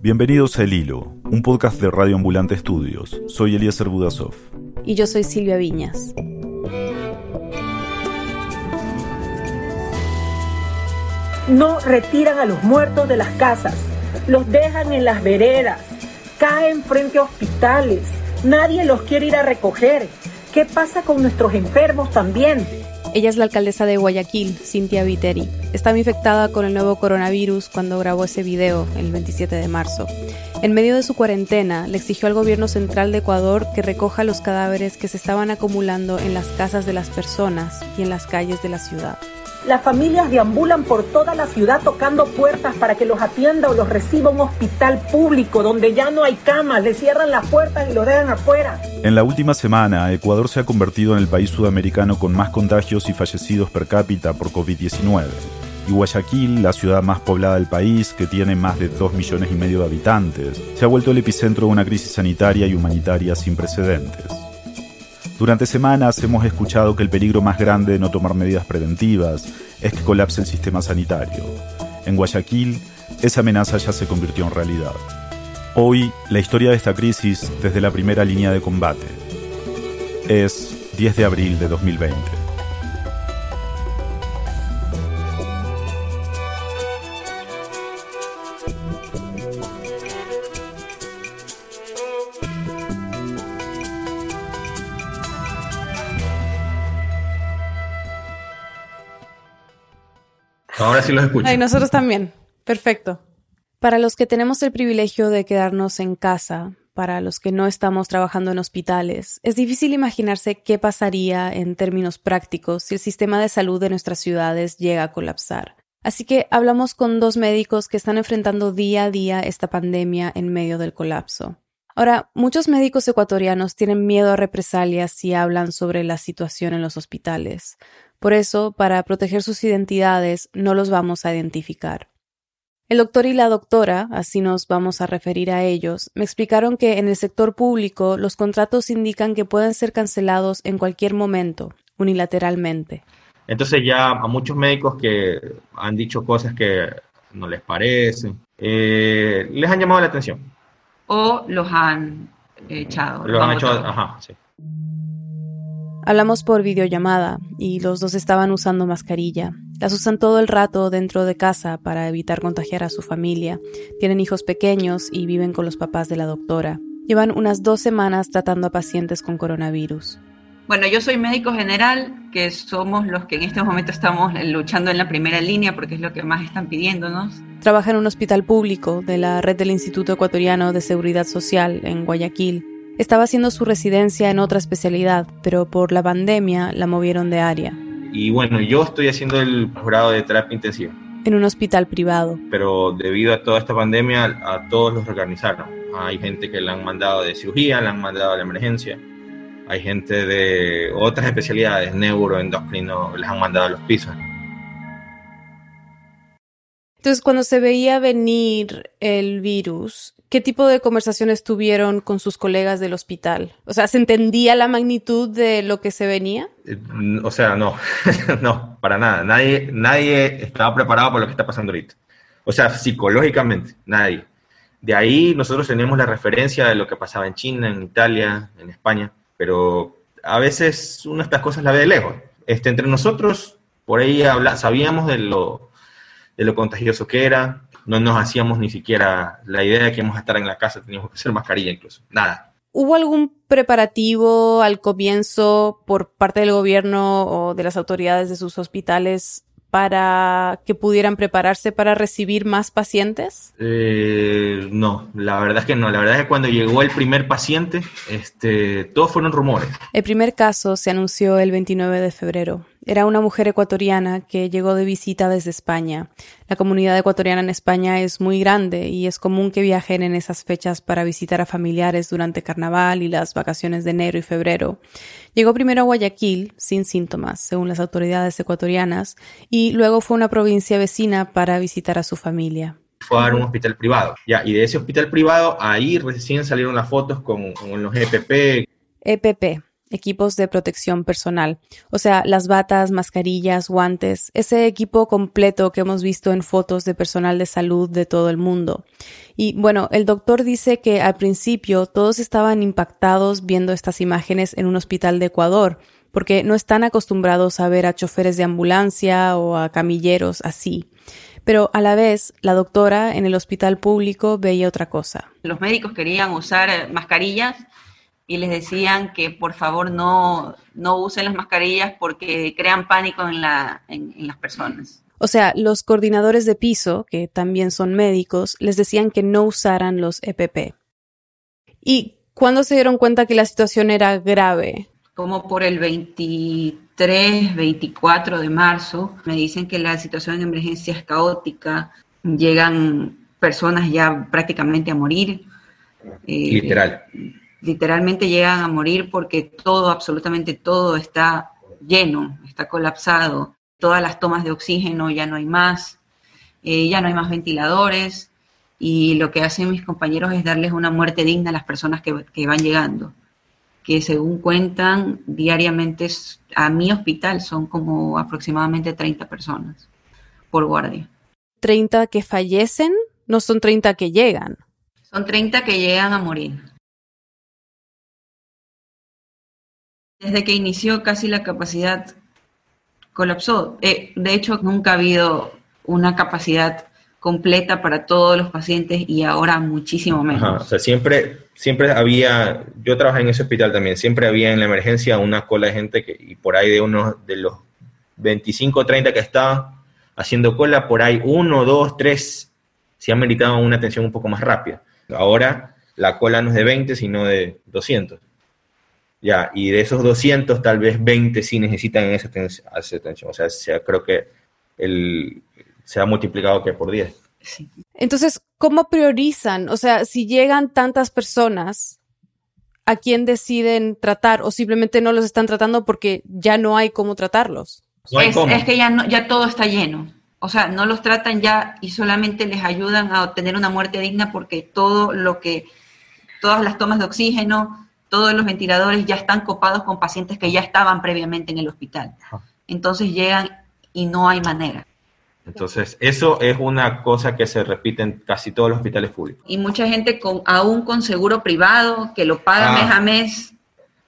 Bienvenidos a El Hilo, un podcast de Radio Ambulante Estudios. Soy Eliezer Budasov. Y yo soy Silvia Viñas. No retiran a los muertos de las casas, los dejan en las veredas, caen frente a hospitales, nadie los quiere ir a recoger. ¿Qué pasa con nuestros enfermos también? Ella es la alcaldesa de Guayaquil, Cintia Viteri. Estaba infectada con el nuevo coronavirus cuando grabó ese video el 27 de marzo. En medio de su cuarentena, le exigió al gobierno central de Ecuador que recoja los cadáveres que se estaban acumulando en las casas de las personas y en las calles de la ciudad. Las familias deambulan por toda la ciudad tocando puertas para que los atienda o los reciba un hospital público donde ya no hay camas, le cierran las puertas y los dejan afuera. En la última semana, Ecuador se ha convertido en el país sudamericano con más contagios y fallecidos per cápita por COVID-19. Y Guayaquil, la ciudad más poblada del país, que tiene más de 2 millones y medio de habitantes, se ha vuelto el epicentro de una crisis sanitaria y humanitaria sin precedentes. Durante semanas hemos escuchado que el peligro más grande de no tomar medidas preventivas es que colapse el sistema sanitario. En Guayaquil, esa amenaza ya se convirtió en realidad. Hoy, la historia de esta crisis desde la primera línea de combate. Es 10 de abril de 2020. Ahora sí los escucho. Ay, nosotros también. Perfecto. Para los que tenemos el privilegio de quedarnos en casa, para los que no estamos trabajando en hospitales, es difícil imaginarse qué pasaría en términos prácticos si el sistema de salud de nuestras ciudades llega a colapsar. Así que hablamos con dos médicos que están enfrentando día a día esta pandemia en medio del colapso. Ahora, muchos médicos ecuatorianos tienen miedo a represalias si hablan sobre la situación en los hospitales. Por eso, para proteger sus identidades, no los vamos a identificar. El doctor y la doctora, así nos vamos a referir a ellos, me explicaron que en el sector público los contratos indican que pueden ser cancelados en cualquier momento, unilateralmente. Entonces ya a muchos médicos que han dicho cosas que no les parecen, eh, les han llamado la atención. O los han echado. Los han hecho, ajá, sí. Hablamos por videollamada y los dos estaban usando mascarilla. Las usan todo el rato dentro de casa para evitar contagiar a su familia. Tienen hijos pequeños y viven con los papás de la doctora. Llevan unas dos semanas tratando a pacientes con coronavirus. Bueno, yo soy médico general, que somos los que en este momento estamos luchando en la primera línea porque es lo que más están pidiéndonos. Trabaja en un hospital público de la red del Instituto Ecuatoriano de Seguridad Social en Guayaquil estaba haciendo su residencia en otra especialidad, pero por la pandemia la movieron de área. Y bueno, yo estoy haciendo el grado de terapia intensiva. En un hospital privado. Pero debido a toda esta pandemia, a todos los reorganizaron. Hay gente que le han mandado de cirugía, le han mandado a la emergencia. Hay gente de otras especialidades, neuro, endocrino, les han mandado a los pisos. Entonces, cuando se veía venir el virus, ¿qué tipo de conversaciones tuvieron con sus colegas del hospital? O sea, ¿se entendía la magnitud de lo que se venía? Eh, o sea, no, no, para nada. Nadie, nadie estaba preparado para lo que está pasando ahorita. O sea, psicológicamente, nadie. De ahí nosotros tenemos la referencia de lo que pasaba en China, en Italia, en España, pero a veces una de estas cosas la ve de lejos. Este, entre nosotros, por ahí habla, sabíamos de lo, de lo contagioso que era, no nos hacíamos ni siquiera la idea de que íbamos a estar en la casa, teníamos que hacer mascarilla incluso, nada. ¿Hubo algún preparativo al comienzo por parte del gobierno o de las autoridades de sus hospitales para que pudieran prepararse para recibir más pacientes? Eh, no, la verdad es que no. La verdad es que cuando llegó el primer paciente, este, todos fueron rumores. El primer caso se anunció el 29 de febrero. Era una mujer ecuatoriana que llegó de visita desde España. La comunidad ecuatoriana en España es muy grande y es común que viajen en esas fechas para visitar a familiares durante carnaval y las vacaciones de enero y febrero. Llegó primero a Guayaquil, sin síntomas, según las autoridades ecuatorianas, y luego fue a una provincia vecina para visitar a su familia fue a un hospital privado. Ya, y de ese hospital privado, ahí recién salieron las fotos con, con los EPP. EPP, equipos de protección personal, o sea, las batas, mascarillas, guantes, ese equipo completo que hemos visto en fotos de personal de salud de todo el mundo. Y bueno, el doctor dice que al principio todos estaban impactados viendo estas imágenes en un hospital de Ecuador, porque no están acostumbrados a ver a choferes de ambulancia o a camilleros así. Pero a la vez, la doctora en el hospital público veía otra cosa. Los médicos querían usar mascarillas y les decían que por favor no, no usen las mascarillas porque crean pánico en, la, en, las personas. O sea, los coordinadores de piso, que también son médicos, les decían que no usaran los EPP. ¿Y cuándo se dieron cuenta que la situación era grave? Como por el 23, 24 de marzo, me dicen que la situación en emergencia es caótica, llegan personas ya prácticamente a morir. Eh, Literal literalmente llegan a morir porque todo, absolutamente todo está lleno, está colapsado. Todas las tomas de oxígeno ya no hay más, eh, ya no hay más ventiladores y lo que hacen mis compañeros es darles una muerte digna a las personas que, que van llegando, que según cuentan diariamente a mi hospital son como aproximadamente 30 personas por guardia. ¿30 que fallecen? No son 30 que llegan. Son 30 que llegan a morir. Desde que inició casi la capacidad colapsó. Eh, de hecho, nunca ha habido una capacidad completa para todos los pacientes y ahora muchísimo menos. o sea, siempre, siempre había, yo trabajé en ese hospital también, siempre había en la emergencia una cola de gente que, y por ahí de unos de los 25 o 30 que estaban haciendo cola, por ahí uno, dos, tres, se han meritado una atención un poco más rápida. Ahora la cola no es de 20, sino de 200. Ya, y de esos 200, tal vez 20 sí necesitan esa atención. O sea, creo que el, se ha multiplicado que por 10. Entonces, ¿cómo priorizan? O sea, si llegan tantas personas, ¿a quién deciden tratar o simplemente no los están tratando porque ya no hay cómo tratarlos? es, que ya, no, ya todo está lleno. O sea, no los tratan ya y solamente les ayudan a obtener una muerte digna porque todo lo que, todas las tomas de oxígeno, todos los ventiladores ya están copados con pacientes que ya estaban previamente en el hospital. Entonces llegan y no hay manera. Entonces, eso es una cosa que se repite en casi todos los hospitales públicos. Y mucha gente con, aún con seguro privado, que lo paga ah. mes a mes,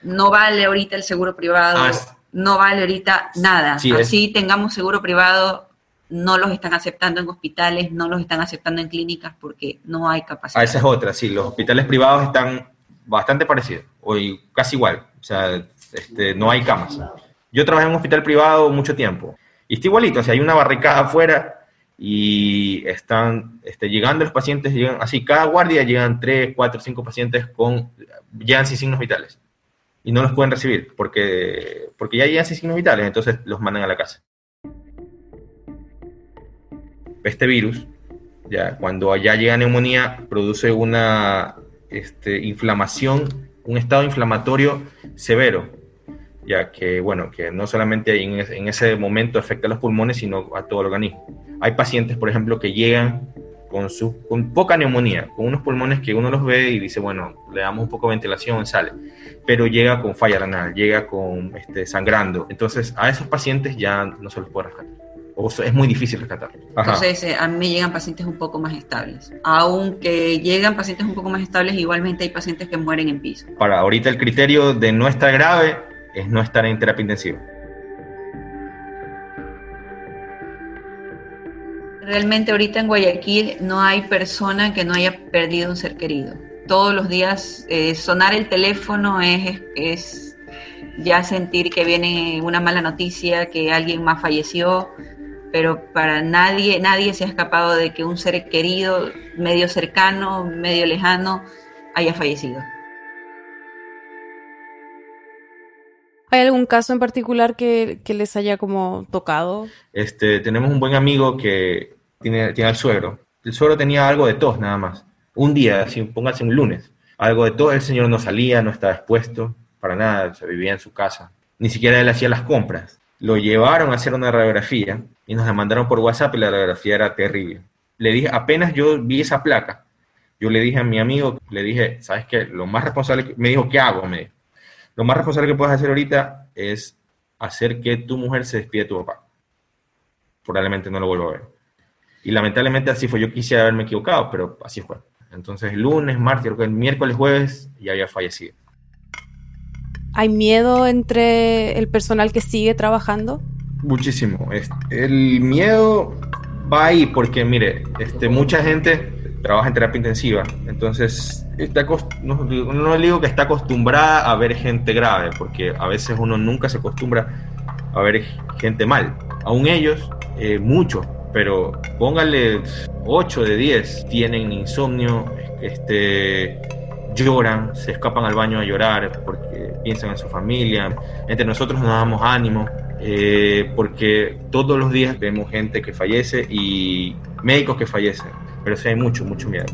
no vale ahorita el seguro privado, ah, no vale ahorita nada. Así tengamos seguro privado, no los están aceptando en hospitales, no los están aceptando en clínicas porque no hay capacidad. Ah, esa es otra, sí, los hospitales privados están bastante parecido, o casi igual, o sea, este, no hay camas. Yo trabajé en un hospital privado mucho tiempo, y está igualito, o sea, hay una barricada afuera y están este, llegando los pacientes, llegan así, cada guardia llegan tres, cuatro, cinco pacientes con, llegan sin signos vitales y no los pueden recibir porque, porque ya llegan sin signos vitales, entonces los mandan a la casa. Este virus, ya cuando allá llega neumonía, produce una este, inflamación, un estado inflamatorio severo, ya que, bueno, que no solamente en, ese momento afecta a los pulmones, sino a todo el organismo. Hay pacientes, por ejemplo, que llegan con, su, con poca neumonía, con unos pulmones que uno los ve y dice, bueno, le damos un poco de ventilación, sale, pero llega con falla renal, llega con este, sangrando. Entonces, a esos pacientes ya no se los puede rescatar o es muy difícil rescatar. Entonces, eh, a mí me llegan pacientes un poco más estables. Aunque llegan pacientes un poco más estables, igualmente hay pacientes que mueren en piso. Para ahorita el criterio de no estar grave es no estar en terapia intensiva. Realmente ahorita en Guayaquil no hay persona que no haya perdido un ser querido. Todos los días eh, sonar el teléfono es, es ya sentir que viene una mala noticia, que alguien más falleció, pero para nadie, nadie se ha escapado de que un ser querido, medio cercano, medio lejano, haya fallecido. ¿Hay algún caso en particular que, les haya como tocado? Este, tenemos un buen amigo que tiene, tiene al suegro. El suegro tenía algo de tos nada más. Un día, así, póngase un lunes. Algo de tos, el señor no salía, no estaba expuesto para nada, se vivía en su casa. Ni siquiera él hacía las compras. Lo llevaron a hacer una radiografía y nos la mandaron por WhatsApp y la radiografía era terrible. Le dije, apenas yo vi esa placa, yo le dije a mi amigo, le dije, ¿sabes qué? Lo más responsable, me dijo, ¿qué hago? Me Lo más responsable que puedes hacer ahorita es hacer que tu mujer se despide de tu papá. Probablemente no lo vuelva a ver. Y lamentablemente así fue. Yo quisiera haberme equivocado, pero así fue. Entonces, lunes, martes, el miércoles, jueves, ya había fallecido. ¿Hay miedo entre el personal que sigue trabajando? Muchísimo. El miedo va ahí porque, mire, este, mucha gente trabaja en terapia intensiva, entonces está, no, no digo que está acostumbrada a ver gente grave, porque a veces uno nunca se acostumbra a ver gente mal. Aún ellos, eh, muchos, pero póngale 8 de 10 tienen insomnio, este, lloran, se escapan al baño a llorar porque piensan en su familia. Entre nosotros nos damos ánimo eh, porque todos los días vemos gente que fallece y médicos que fallecen, pero sí hay mucho, mucho miedo.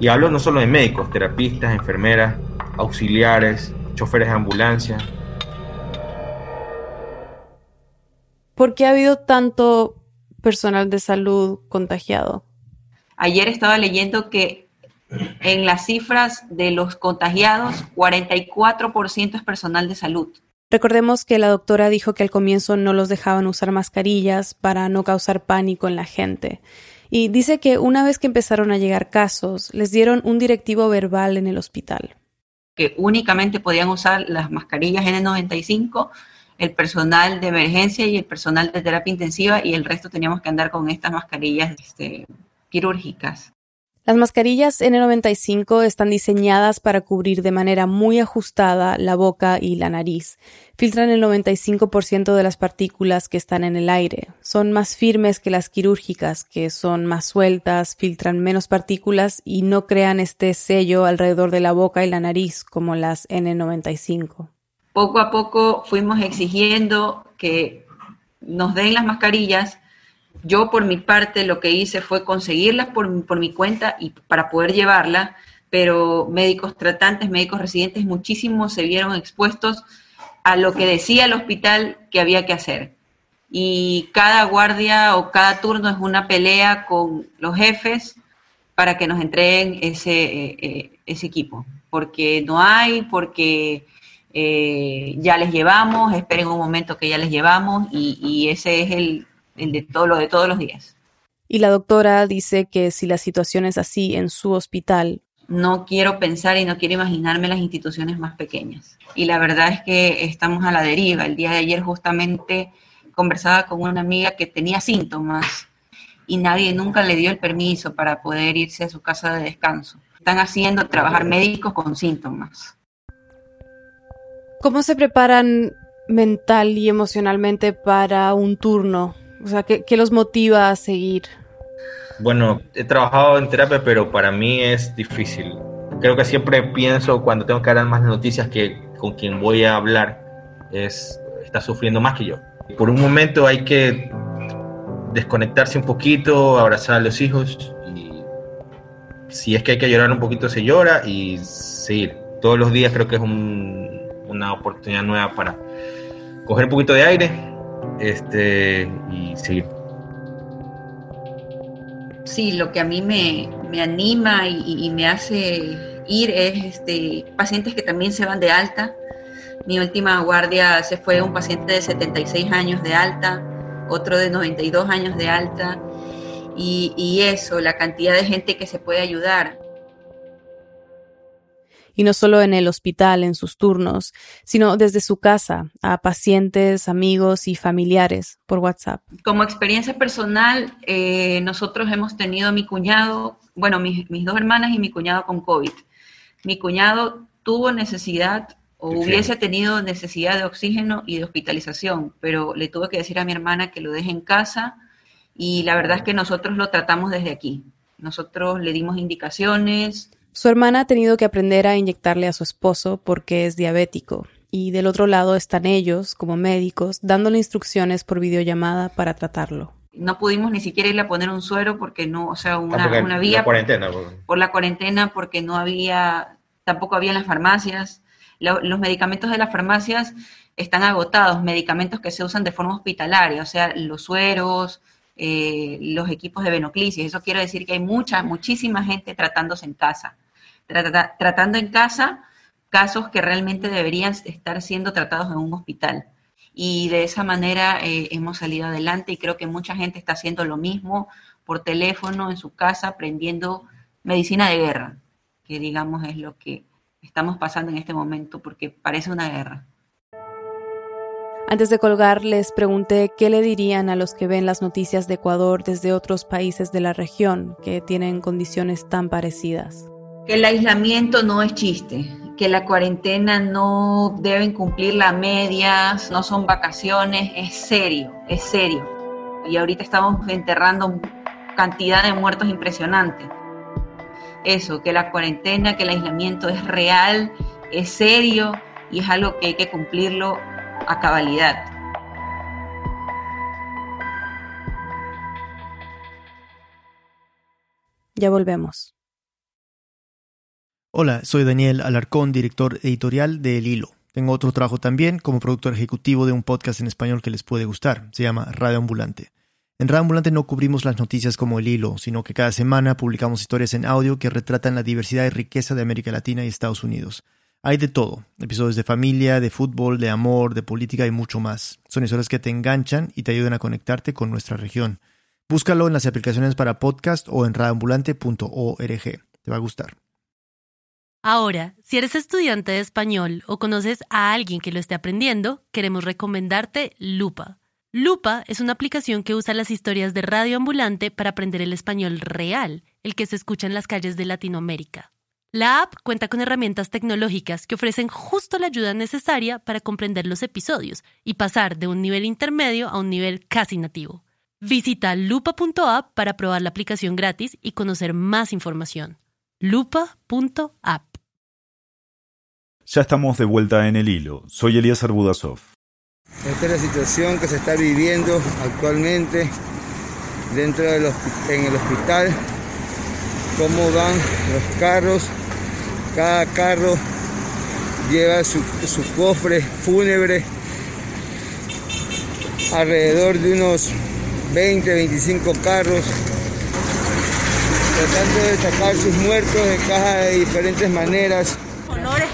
Y hablo no solo de médicos, terapistas, enfermeras, auxiliares, choferes de ambulancia. ¿Por qué ha habido tanto personal de salud contagiado? Ayer estaba leyendo que en las cifras de los contagiados, 44% es personal de salud. Recordemos que la doctora dijo que al comienzo no los dejaban usar mascarillas para no causar pánico en la gente. Y dice que una vez que empezaron a llegar casos, les dieron un directivo verbal en el hospital. Que únicamente podían usar las mascarillas N95, el personal de emergencia y el personal de terapia intensiva, y el resto teníamos que andar con estas mascarillas este, quirúrgicas. Las mascarillas N95 están diseñadas para cubrir de manera muy ajustada la boca y la nariz. Filtran el 95% de las partículas que están en el aire. Son más firmes que las quirúrgicas, que son más sueltas, filtran menos partículas y no crean este sello alrededor de la boca y la nariz como las N95. Poco a poco fuimos exigiendo que nos den las mascarillas yo por mi parte lo que hice fue conseguirlas por, por mi cuenta y para poder llevarla, pero médicos tratantes, médicos residentes, muchísimos se vieron expuestos a lo que decía el hospital que había que hacer. Y cada guardia o cada turno es una pelea con los jefes para que nos entreguen ese, eh, eh, ese equipo, porque no hay, porque eh, ya les llevamos, esperen un momento que ya les llevamos y, y ese es el, el de todo lo de todos los días. Y la doctora dice que si la situación es así en su hospital. No quiero pensar y no quiero imaginarme las instituciones más pequeñas. Y la verdad es que estamos a la deriva. El día de ayer justamente conversaba con una amiga que tenía síntomas y nadie nunca le dio el permiso para poder irse a su casa de descanso. Están haciendo trabajar médicos con síntomas. ¿Cómo se preparan mental y emocionalmente para un turno o sea, ¿qué, los motiva a seguir? Bueno, he trabajado en terapia, pero para mí es difícil. Creo que siempre pienso cuando tengo que dar más noticias que con quien voy a hablar es, está sufriendo más que yo. Por un momento hay que desconectarse un poquito, abrazar a los hijos y si es que hay que llorar un poquito se llora y seguir. Todos los días creo que es una oportunidad nueva para coger un poquito de aire este, y seguir. Sí, lo que a mí me, anima y, me hace ir es este, pacientes que también se van de alta. Mi última guardia se fue un paciente de 76 años de alta, otro de 92 años de alta, y eso, la cantidad de gente que se puede ayudar y no solo en el hospital en sus turnos, sino desde su casa a pacientes, amigos y familiares por WhatsApp. Como experiencia personal, eh, nosotros hemos tenido a mi cuñado, bueno, mis, dos hermanas y mi cuñado con COVID. Mi cuñado tuvo necesidad o hubiese tenido necesidad de oxígeno y de hospitalización, pero le tuve que decir a mi hermana que lo deje en casa y la verdad es que nosotros lo tratamos desde aquí. Nosotros le dimos indicaciones, su hermana ha tenido que aprender a inyectarle a su esposo porque es diabético, y del otro lado están ellos, como médicos, dándole instrucciones por videollamada para tratarlo. No pudimos ni siquiera irle a poner un suero porque no, o sea, una, ah, una vía... La cuarentena. Por la cuarentena, porque no había, tampoco había en las farmacias. los medicamentos de las farmacias están agotados, medicamentos que se usan de forma hospitalaria, o sea, los sueros, eh, los equipos de venoclisis. Eso quiere decir que hay mucha, muchísima gente tratándose en casa tratando en casa casos que realmente deberían estar siendo tratados en un hospital. Y de esa manera eh, hemos salido adelante y creo que mucha gente está haciendo lo mismo por teléfono, en su casa, aprendiendo medicina de guerra, que digamos es lo que estamos pasando en este momento porque parece una guerra. Antes de colgar, les pregunté qué le dirían a los que ven las noticias de Ecuador desde otros países de la región que tienen condiciones tan parecidas. Que el aislamiento no es chiste, que la cuarentena no deben cumplir las medias, no son vacaciones, es serio, es serio. Y ahorita estamos enterrando cantidad de muertos impresionante. Eso, que la cuarentena, que el aislamiento es real, es serio y es algo que hay que cumplirlo a cabalidad. Ya volvemos. Hola, soy Daniel Alarcón, director editorial de El Hilo. Tengo otro trabajo también como productor ejecutivo de un podcast en español que les puede gustar. Se llama Radio Ambulante. En Radio Ambulante no cubrimos las noticias como el hilo, sino que cada semana publicamos historias en audio que retratan la diversidad y riqueza de América Latina y Estados Unidos. Hay de todo, episodios de familia, de fútbol, de amor, de política y mucho más. Son historias que te enganchan y te ayudan a conectarte con nuestra región. Búscalo en las aplicaciones para podcast o en radioambulante.org. Te va a gustar. Ahora, si eres estudiante de español o conoces a alguien que lo esté aprendiendo, queremos recomendarte Lupa. Lupa es una aplicación que usa las historias de Radio Ambulante para aprender el español real, el que se escucha en las calles de Latinoamérica. La app cuenta con herramientas tecnológicas que ofrecen justo la ayuda necesaria para comprender los episodios y pasar de un nivel intermedio a un nivel casi nativo. Visita lupa.app para probar la aplicación gratis y conocer más información. lupa.app ya estamos de vuelta en el hilo. Soy Elías Budasov. Esta es la situación que se está viviendo actualmente dentro del en el hospital. Cómo van los carros. Cada carro lleva su, su cofre fúnebre. Alrededor de unos 20, 25 carros tratando de sacar sus muertos de caja de diferentes maneras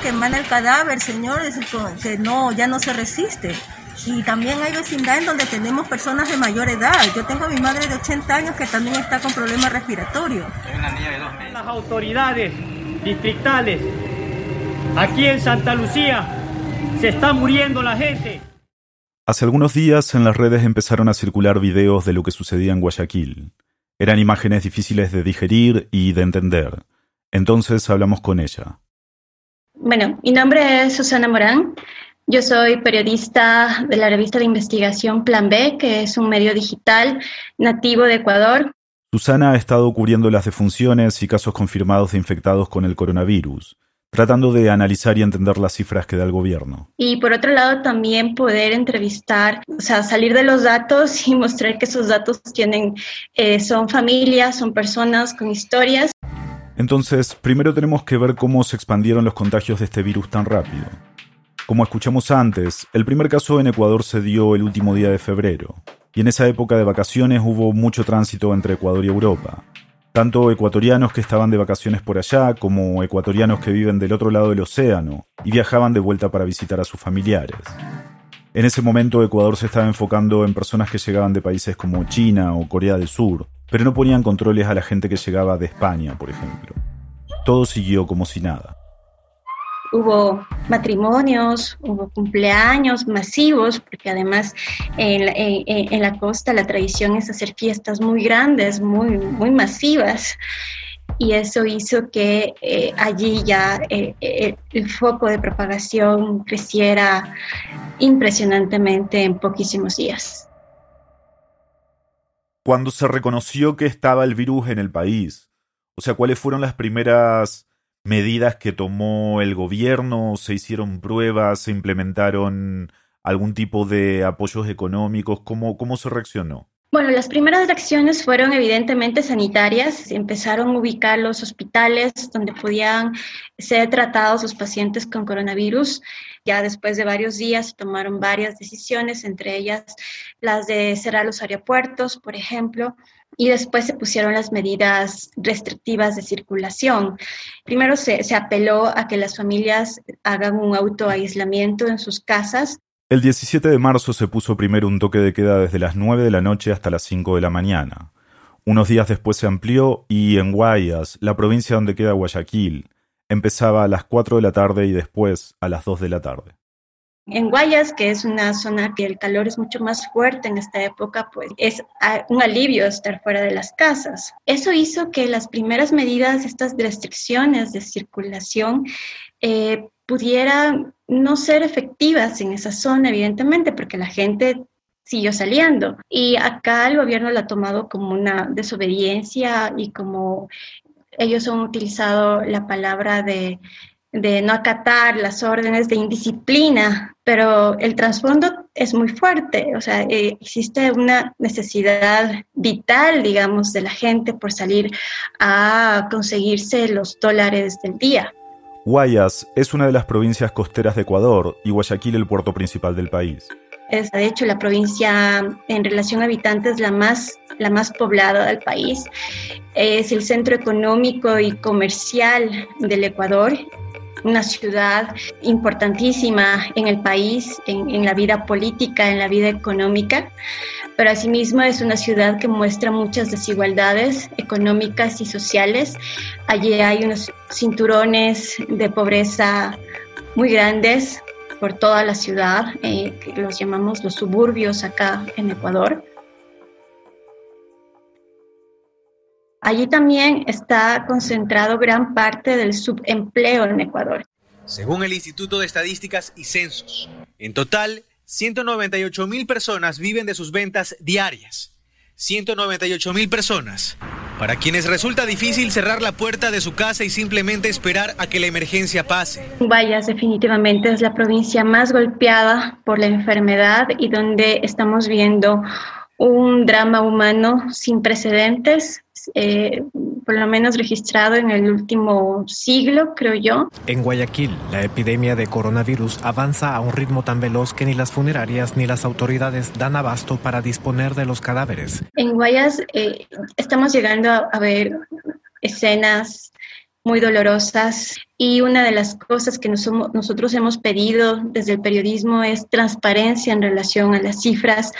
que emana el cadáver, Señor, es que no, ya no se resiste. Y también hay vecindad en donde tenemos personas de mayor edad. Yo tengo a mi madre de 80 años que también está con problemas respiratorios. Las autoridades distritales, aquí en Santa Lucía, se está muriendo la gente. Hace algunos días en las redes empezaron a circular videos de lo que sucedía en Guayaquil. Eran imágenes difíciles de digerir y de entender. Entonces hablamos con ella. Bueno, mi nombre es Susana Morán. Yo soy periodista de la revista de investigación Plan B, que es un medio digital nativo de Ecuador. Susana ha estado cubriendo las defunciones y casos confirmados de infectados con el coronavirus, tratando de analizar y entender las cifras que da el gobierno. Y por otro lado, también poder entrevistar, o sea, salir de los datos y mostrar que esos datos tienen, eh, son familias, son personas con historias. Entonces, primero tenemos que ver cómo se expandieron los contagios de este virus tan rápido. Como escuchamos antes, el primer caso en Ecuador se dio el último día de febrero, y en esa época de vacaciones hubo mucho tránsito entre Ecuador y Europa. Tanto ecuatorianos que estaban de vacaciones por allá como ecuatorianos que viven del otro lado del océano y viajaban de vuelta para visitar a sus familiares. En ese momento Ecuador se estaba enfocando en personas que llegaban de países como China o Corea del Sur, pero no ponían controles a la gente que llegaba de España, por ejemplo. Todo siguió como si nada. Hubo matrimonios, hubo cumpleaños masivos, porque además en, la costa la tradición es hacer fiestas muy grandes, muy, muy masivas y eso hizo que eh, allí ya eh, eh, el foco de propagación creciera impresionantemente en poquísimos días. Cuando se reconoció que estaba el virus en el país, o sea, ¿cuáles fueron las primeras medidas que tomó el gobierno? ¿Se hicieron pruebas? ¿Se implementaron algún tipo de apoyos económicos? ¿Cómo, cómo se reaccionó? Bueno, las primeras reacciones fueron evidentemente sanitarias. Empezaron a ubicar los hospitales donde podían ser tratados los pacientes con coronavirus. Ya después de varios días tomaron varias decisiones, entre ellas las de cerrar los aeropuertos, por ejemplo, y después se pusieron las medidas restrictivas de circulación. Primero se, se apeló a que las familias hagan un autoaislamiento en sus casas. El 17 de marzo se puso primero un toque de queda desde las 9 de la noche hasta las 5 de la mañana. Unos días después se amplió y en Guayas, la provincia donde queda Guayaquil, empezaba a las 4 de la tarde y después a las 2 de la tarde. En Guayas, que es una zona que el calor es mucho más fuerte en esta época, pues es un alivio estar fuera de las casas. Eso hizo que las primeras medidas, estas restricciones de circulación, eh, pudieran no ser efectivas en esa zona, evidentemente, porque la gente siguió saliendo. Y acá el gobierno lo ha tomado como una desobediencia y como ellos han utilizado la palabra de de no acatar las órdenes de indisciplina, pero el trasfondo es muy fuerte, o sea, eh, existe una necesidad vital, digamos, de la gente por salir a conseguirse los dólares del día. Guayas es una de las provincias costeras de Ecuador y Guayaquil el puerto principal del país. Es de hecho la provincia en relación a habitantes la más, la más poblada del país. Es el centro económico y comercial del Ecuador una ciudad importantísima en el país, en, la vida política, en la vida económica, pero asimismo es una ciudad que muestra muchas desigualdades económicas y sociales. Allí hay unos cinturones de pobreza muy grandes por toda la ciudad, eh, los llamamos los suburbios acá en Ecuador. Allí también está concentrado gran parte del subempleo en Ecuador. Según el Instituto de Estadísticas y Censos, en total, 198 mil personas viven de sus ventas diarias. 198 mil personas, para quienes resulta difícil cerrar la puerta de su casa y simplemente esperar a que la emergencia pase. Vallas definitivamente es la provincia más golpeada por la enfermedad y donde estamos viendo un drama humano sin precedentes eh, por lo menos registrado en el último siglo, creo yo. En Guayaquil, la epidemia de coronavirus avanza a un ritmo tan veloz que ni las funerarias ni las autoridades dan abasto para disponer de los cadáveres. En Guayas eh, estamos llegando a, ver escenas muy dolorosas y una de las cosas que nosotros hemos pedido desde el periodismo es transparencia en relación a las cifras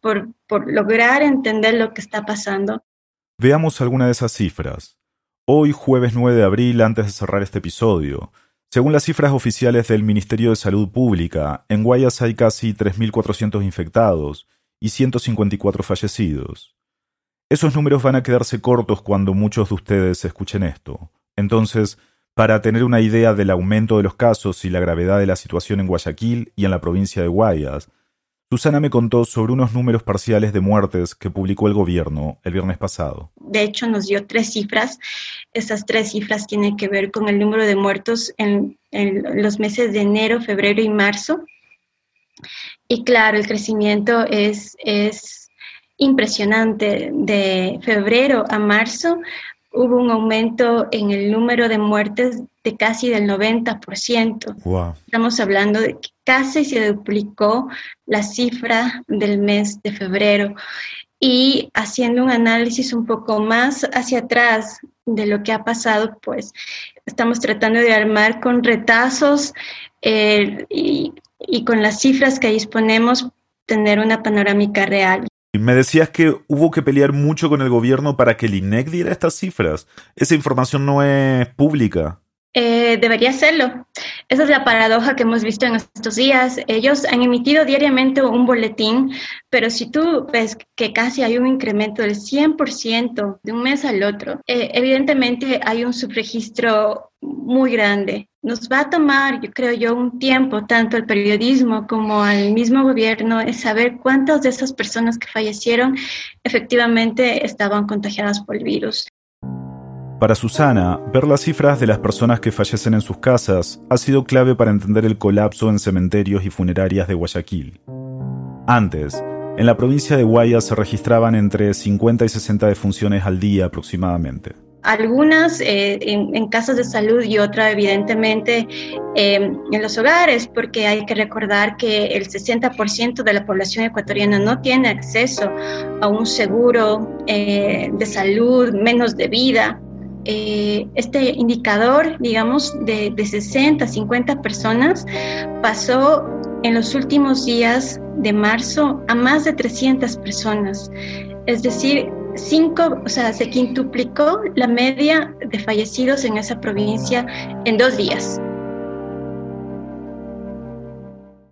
por, por lograr entender lo que está pasando. Veamos alguna de esas cifras. Hoy, jueves 9 de abril, antes de cerrar este episodio, según las cifras oficiales del Ministerio de Salud Pública, en Guayas hay casi 3.400 infectados y 154 fallecidos. Esos números van a quedarse cortos cuando muchos de ustedes escuchen esto. Entonces, para tener una idea del aumento de los casos y la gravedad de la situación en Guayaquil y en la provincia de Guayas, Susana me contó sobre unos números parciales de muertes que publicó el gobierno el viernes pasado. De hecho, nos dio tres cifras. Esas tres cifras tienen que ver con el número de muertos en, los meses de enero, febrero y marzo. Y claro, el crecimiento es, es impresionante. De febrero a marzo hubo un aumento en el número de muertes de casi del 90%. Estamos hablando de que casi se duplicó la cifra del mes de febrero. Y haciendo un análisis un poco más hacia atrás de lo que ha pasado, pues estamos tratando de armar con retazos eh, y, y con las cifras que disponemos tener una panorámica real. Me decías que hubo que pelear mucho con el gobierno para que el INEC diera estas cifras. Esa información no es pública. Eh, debería serlo. Esa es la paradoja que hemos visto en estos días. Ellos han emitido diariamente un boletín, pero si tú ves que casi hay un incremento del 100% de un mes al otro, eh, evidentemente hay un subregistro muy grande. Nos va a tomar, yo creo yo, un tiempo, tanto al periodismo como al mismo gobierno, es saber cuántas de esas personas que fallecieron efectivamente estaban contagiadas por el virus. Para Susana, ver las cifras de las personas que fallecen en sus casas ha sido clave para entender el colapso en cementerios y funerarias de Guayaquil. Antes, en la provincia de Guayas se registraban entre 50 y 60 defunciones al día aproximadamente. algunas eh, en, casas de salud y otra evidentemente eh, en los hogares, porque hay que recordar que el 60% de la población ecuatoriana no tiene acceso a un seguro eh, de salud, menos de vida. Este indicador, digamos, de, de 60, 50 personas pasó en los últimos días de marzo a más de 300 personas. Es decir, cinco, o sea, se quintuplicó la media de fallecidos en esa provincia en dos días.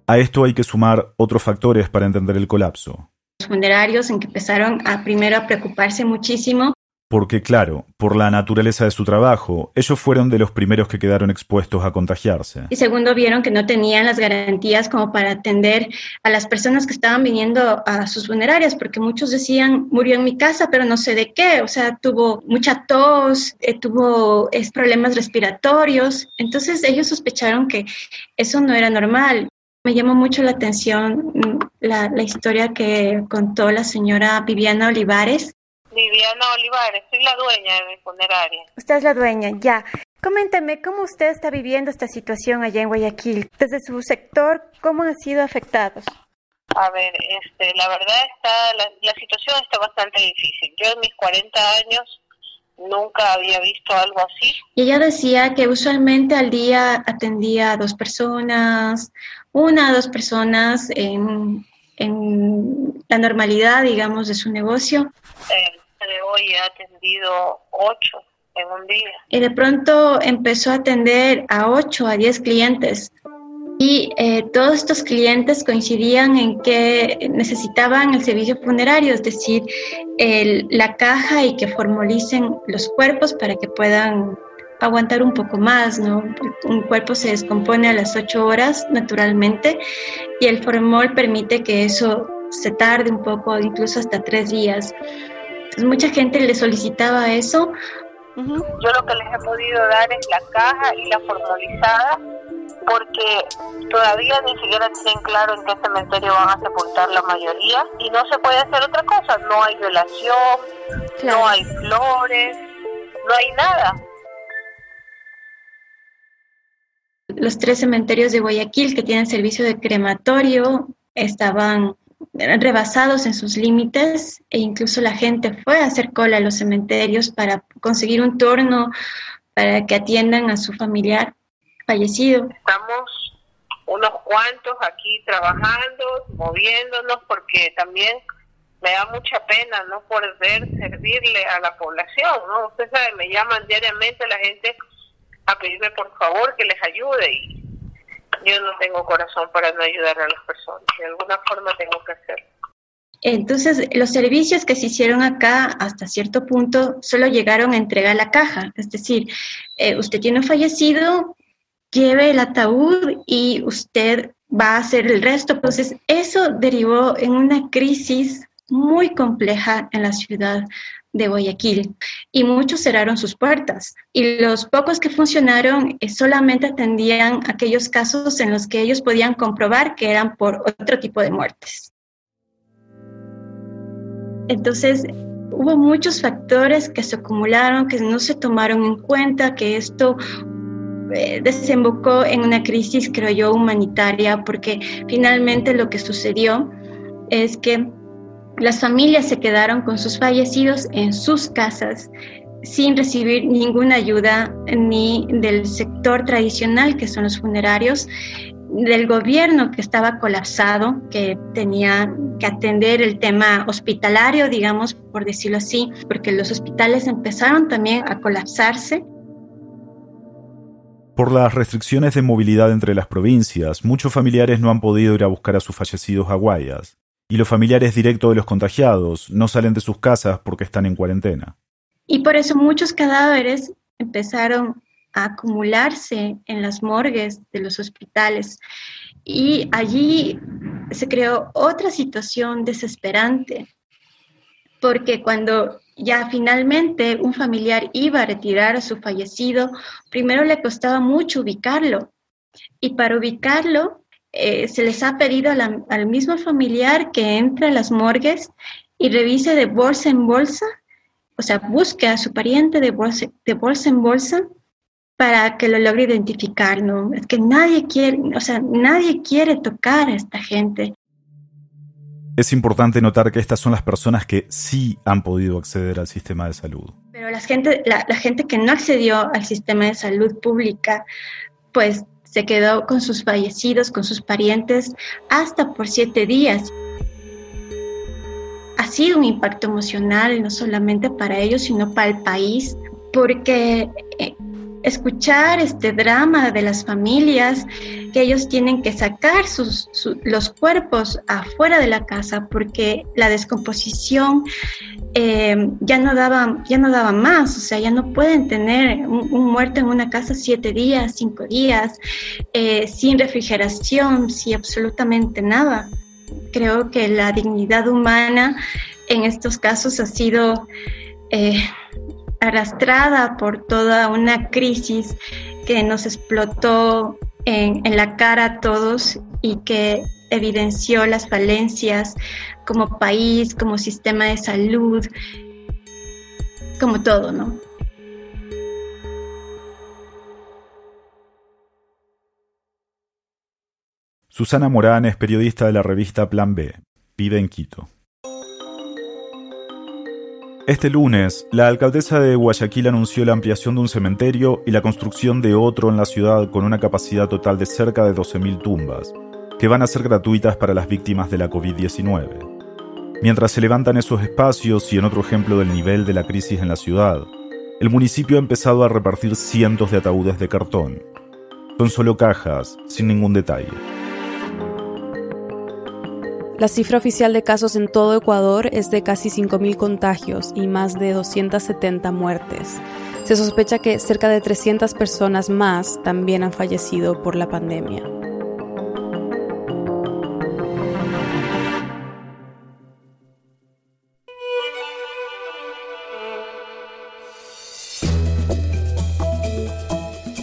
A esto hay que sumar otros factores para entender el colapso. Los funerarios en que empezaron a primero a preocuparse muchísimo porque claro, por la naturaleza de su trabajo, ellos fueron de los primeros que quedaron expuestos a contagiarse. Y segundo, vieron que no tenían las garantías como para atender a las personas que estaban viniendo a sus funerarias, porque muchos decían, murió en mi casa, pero no sé de qué, o sea, tuvo mucha tos, eh, tuvo problemas respiratorios, entonces ellos sospecharon que eso no era normal. Me llamó mucho la atención mm, la, la historia que contó la señora Viviana Olivares, Viviana Olivares, soy la dueña de mi funeraria. Usted es la dueña, ya. Coméntame, ¿cómo usted está viviendo esta situación allá en Guayaquil? Desde su sector, ¿cómo han sido afectados? A ver, este, la verdad está, la, la situación está bastante difícil. Yo en mis 40 años nunca había visto algo así. Y ella decía que usualmente al día atendía a dos personas, una o dos personas en, en la normalidad, digamos, de su negocio. Eh, de hoy he atendido ocho en un día. Y de pronto empezó a atender a ocho, a diez clientes. Y eh, todos estos clientes coincidían en que necesitaban el servicio funerario, es decir, el, la caja y que formalicen los cuerpos para que puedan aguantar un poco más, ¿no? Un cuerpo se descompone a las ocho horas naturalmente y el formol permite que eso se tarde un poco, incluso hasta tres días. Entonces mucha gente le solicitaba eso. Yo lo que les he podido dar es la caja y la formalizada porque todavía ni siquiera tienen claro en qué cementerio van a sepultar la mayoría y no se puede hacer otra cosa, no hay violación, no hay flores, no hay nada. Los tres cementerios de Guayaquil que tienen servicio de crematorio estaban rebasados en sus límites e incluso la gente fue a hacer cola a los cementerios para conseguir un turno para que atiendan a su familiar fallecido. Estamos unos cuantos aquí trabajando, moviéndonos, porque también me da mucha pena no poder servirle a la población, ¿no? Usted sabe, me llaman diariamente la gente a pedirme por favor que les ayude y yo no tengo corazón para no ayudar a las personas. De alguna forma tengo que hacerlo. Entonces, los servicios que se hicieron acá hasta cierto punto solo llegaron a entregar la caja. Es decir, eh, usted tiene un fallecido, lleve el ataúd y usted va a hacer el resto. Entonces, eso derivó en una crisis muy compleja en la ciudad de Guayaquil y muchos cerraron sus puertas y los pocos que funcionaron eh, solamente atendían aquellos casos en los que ellos podían comprobar que eran por otro tipo de muertes. Entonces, hubo muchos factores que se acumularon, que no se tomaron en cuenta, que esto eh, desembocó en una crisis, creo yo, humanitaria, porque finalmente lo que sucedió es que las familias se quedaron con sus fallecidos en sus casas sin recibir ninguna ayuda ni del sector tradicional, que son los funerarios, del gobierno que estaba colapsado, que tenía que atender el tema hospitalario, digamos, por decirlo así, porque los hospitales empezaron también a colapsarse. Por las restricciones de movilidad entre las provincias, muchos familiares no han podido ir a buscar a sus fallecidos a Guayas y los familiares directos de los contagiados no salen de sus casas porque están en cuarentena. Y por eso muchos cadáveres empezaron a acumularse en las morgues de los hospitales. Y allí se creó otra situación desesperante, porque cuando ya finalmente un familiar iba a retirar a su fallecido, primero le costaba mucho ubicarlo. Y para ubicarlo eh, se les ha pedido al mismo familiar que entre a las morgues y revise de bolsa en bolsa o sea, busque a su pariente de bolsa, de bolsa en bolsa para que lo logre identificar, ¿no? Es que nadie quiere, o sea, nadie quiere tocar a esta gente. Es importante notar que estas son las personas que sí han podido acceder al sistema de salud. Pero la gente, la, la gente que no accedió al sistema de salud pública, pues se quedó con sus fallecidos, con sus parientes, hasta por siete días. Ha sido un impacto emocional, no solamente para ellos, sino para el país, porque eh, escuchar este drama de las familias que ellos tienen que sacar sus, los cuerpos afuera de la casa porque la descomposición eh, ya no daba ya no daba más o sea ya no pueden tener un, muerto en una casa siete días cinco días eh, sin refrigeración sin absolutamente nada. Creo que la dignidad humana en estos casos ha sido eh, arrastrada por toda una crisis que nos explotó en, la cara a todos y que evidenció las falencias como país, como sistema de salud, como todo, ¿no? Susana Morán es periodista de la revista Plan B, vive en Quito. Este lunes, la alcaldesa de Guayaquil anunció la ampliación de un cementerio y la construcción de otro en la ciudad con una capacidad total de cerca de 12.000 tumbas, que van a ser gratuitas para las víctimas de la COVID-19. Mientras se levantan esos espacios y en otro ejemplo del nivel de la crisis en la ciudad, el municipio ha empezado a repartir cientos de ataúdes de cartón. Son solo cajas, sin ningún detalle. La cifra oficial de casos en todo Ecuador es de casi 5.000 contagios y más de 270 muertes. Se sospecha que cerca de 300 personas más también han fallecido por la pandemia.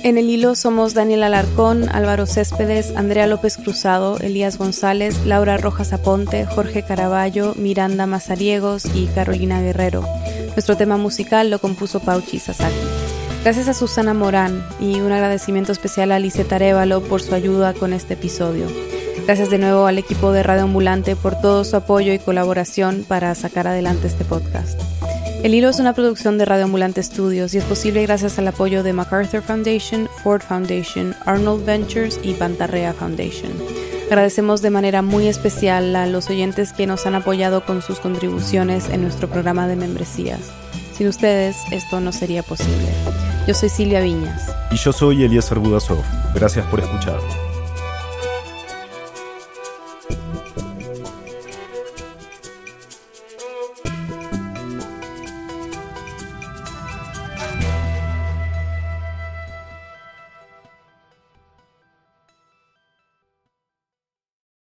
En el hilo somos Daniel Alarcón, Álvaro Céspedes, Andrea López Cruzado, Elías González, Laura Rojas Aponte, Jorge Caraballo, Miranda Mazariegos y Carolina Guerrero. Nuestro tema musical lo compuso Pauchi Sasaki. Gracias a Susana Morán y un agradecimiento especial a Liseta Arevalo por su ayuda con este episodio. Gracias de nuevo al equipo de Radio Ambulante por todo su apoyo y colaboración para sacar adelante este podcast. El Hilo es una producción de Radio Ambulante Studios y es posible gracias al apoyo de MacArthur Foundation, Ford Foundation, Arnold Ventures y Bantarrea Foundation. Agradecemos de manera muy especial a los oyentes que nos han apoyado con sus contribuciones en nuestro programa de membresías. Sin ustedes, esto no sería posible. Yo soy Silvia Viñas. Y yo soy Elías Budasov. Gracias por escuchar.